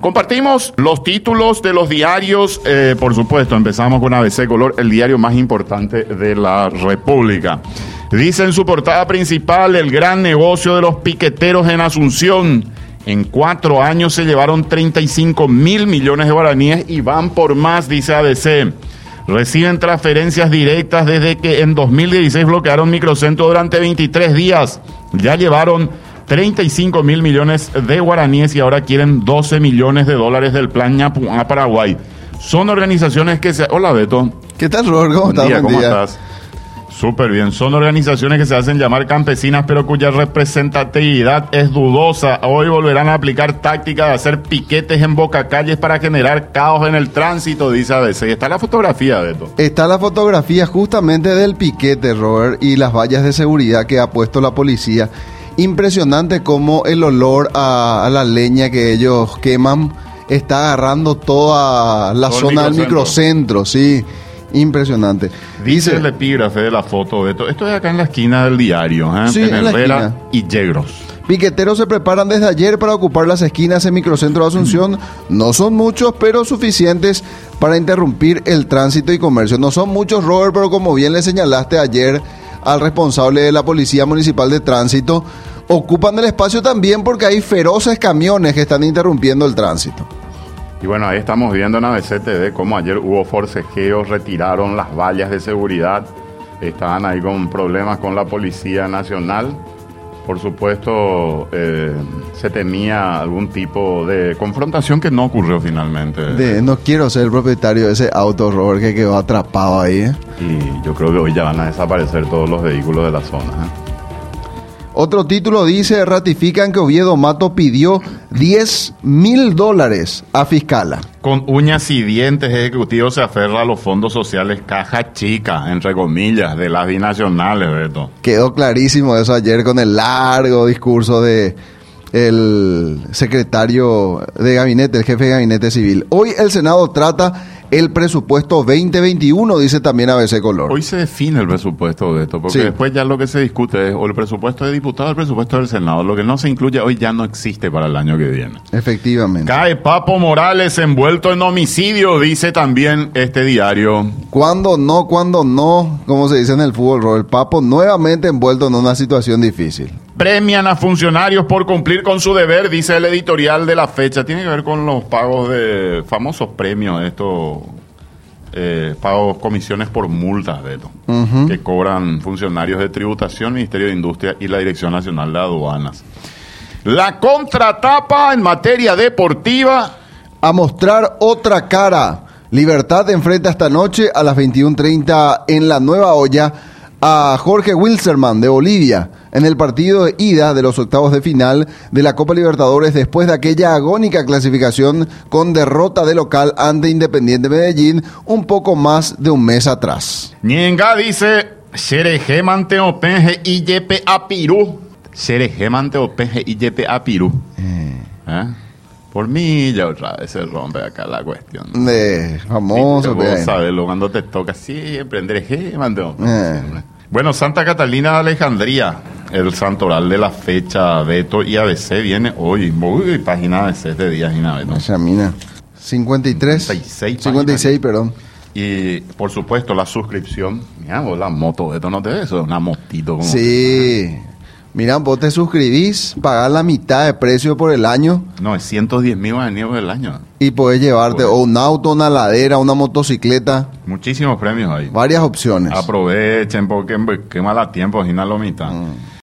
Compartimos los títulos de los diarios, eh, por supuesto, empezamos con ABC Color, el diario más importante de la República. Dice en su portada principal el gran negocio de los piqueteros en Asunción. En cuatro años se llevaron 35 mil millones de guaraníes y van por más, dice ABC. Reciben transferencias directas desde que en 2016 bloquearon microcentro durante 23 días. Ya llevaron 35 mil millones de guaraníes y ahora quieren 12 millones de dólares del plan a Paraguay. Son organizaciones que se... Hola Beto. ¿Qué tal, Robert? ¿Cómo, estás? ¿Cómo estás? Súper bien. Son organizaciones que se hacen llamar campesinas, pero cuya representatividad es dudosa. Hoy volverán a aplicar tácticas de hacer piquetes en bocacalles para generar caos en el tránsito, dice ABC. Y está la fotografía de esto. Está la fotografía justamente del piquete, Robert, y las vallas de seguridad que ha puesto la policía. Impresionante cómo el olor a, la leña que ellos queman está agarrando toda la zona del microcentro, sí. Impresionante. Dice, el epígrafe de la foto de esto. Esto es acá en la esquina del diario, ¿eh? en, Herrera y Yegros. Piqueteros se preparan desde ayer para ocupar las esquinas en Microcentro de Asunción. No son muchos, pero suficientes para interrumpir el tránsito y comercio. No son muchos, Robert, pero como bien le señalaste ayer al responsable de la Policía Municipal de Tránsito, ocupan el espacio también porque hay feroces camiones que están interrumpiendo el tránsito. Y bueno, ahí estamos viendo en ABCTV cómo ayer hubo forcejeos, retiraron las vallas de seguridad, estaban ahí con problemas con la Policía Nacional. Por supuesto, eh, se temía algún tipo de confrontación que no ocurrió finalmente. no quiero ser el propietario de ese auto, Robert, que quedó atrapado ahí. ¿eh? Y yo creo que hoy ya van a desaparecer todos los vehículos de la zona. ¿eh? Otro título dice, ratifican que Oviedo Mato pidió 10 mil dólares a Fiscala. Con uñas y dientes, ejecutivo se aferra a los fondos sociales caja chica, entre comillas, de las binacionales, Beto. Quedó clarísimo eso ayer con el largo discurso de el secretario de gabinete, el jefe de gabinete civil. Hoy el Senado trata el presupuesto 2021, dice también ABC Color. Hoy se define el presupuesto de esto, porque después ya lo que se discute es o el presupuesto de diputado o el presupuesto del Senado. Lo que no se incluye hoy ya no existe para el año que viene. Efectivamente. Cae Papo Morales envuelto en homicidio, dice también este diario. Cuando no, cuando no, como se dice en el fútbol, el Papo nuevamente envuelto en una situación difícil. Premian a funcionarios por cumplir con su deber, dice el editorial de la fecha. Tiene que ver con los pagos de famosos premios, estos eh, pagos, comisiones por multas, de esto, que cobran funcionarios de tributación, Ministerio de Industria y la Dirección Nacional de Aduanas. La contratapa en materia deportiva. A mostrar otra cara. Libertad enfrenta esta noche a las 21.30 en la Nueva Olla a Jorge Wilserman de Bolivia en el partido de ida de los octavos de final de la Copa Libertadores después de aquella agónica clasificación con derrota de local ante Independiente Medellín un poco más de un mes atrás. Nienga dice, Xeregemante openje y yepe a Pirú. Openje y yepe a Pirú. Eh. Por mí ya otra vez se rompe acá la cuestión. De famoso. Sí, vos cuando te toca siempre, Xeregemante eh. Bueno, Santa Catalina de Alejandría, el santoral de la fecha, Beto y ABC viene hoy. Uy, página de 6 de días y nada, Esa mina. 53. 56. 56, perdón. Y por supuesto la suscripción. Mira, vos la moto, esto no te ves, una motito. Como sí. Mira, vos te suscribís, pagás la mitad de precio por el año. 910 mil por el año. Y podés llevarte o un auto, una ladera, una motocicleta. Muchísimos premios ahí. Varias opciones. Aprovechen porque quema la tiempo, la mitad. Mm.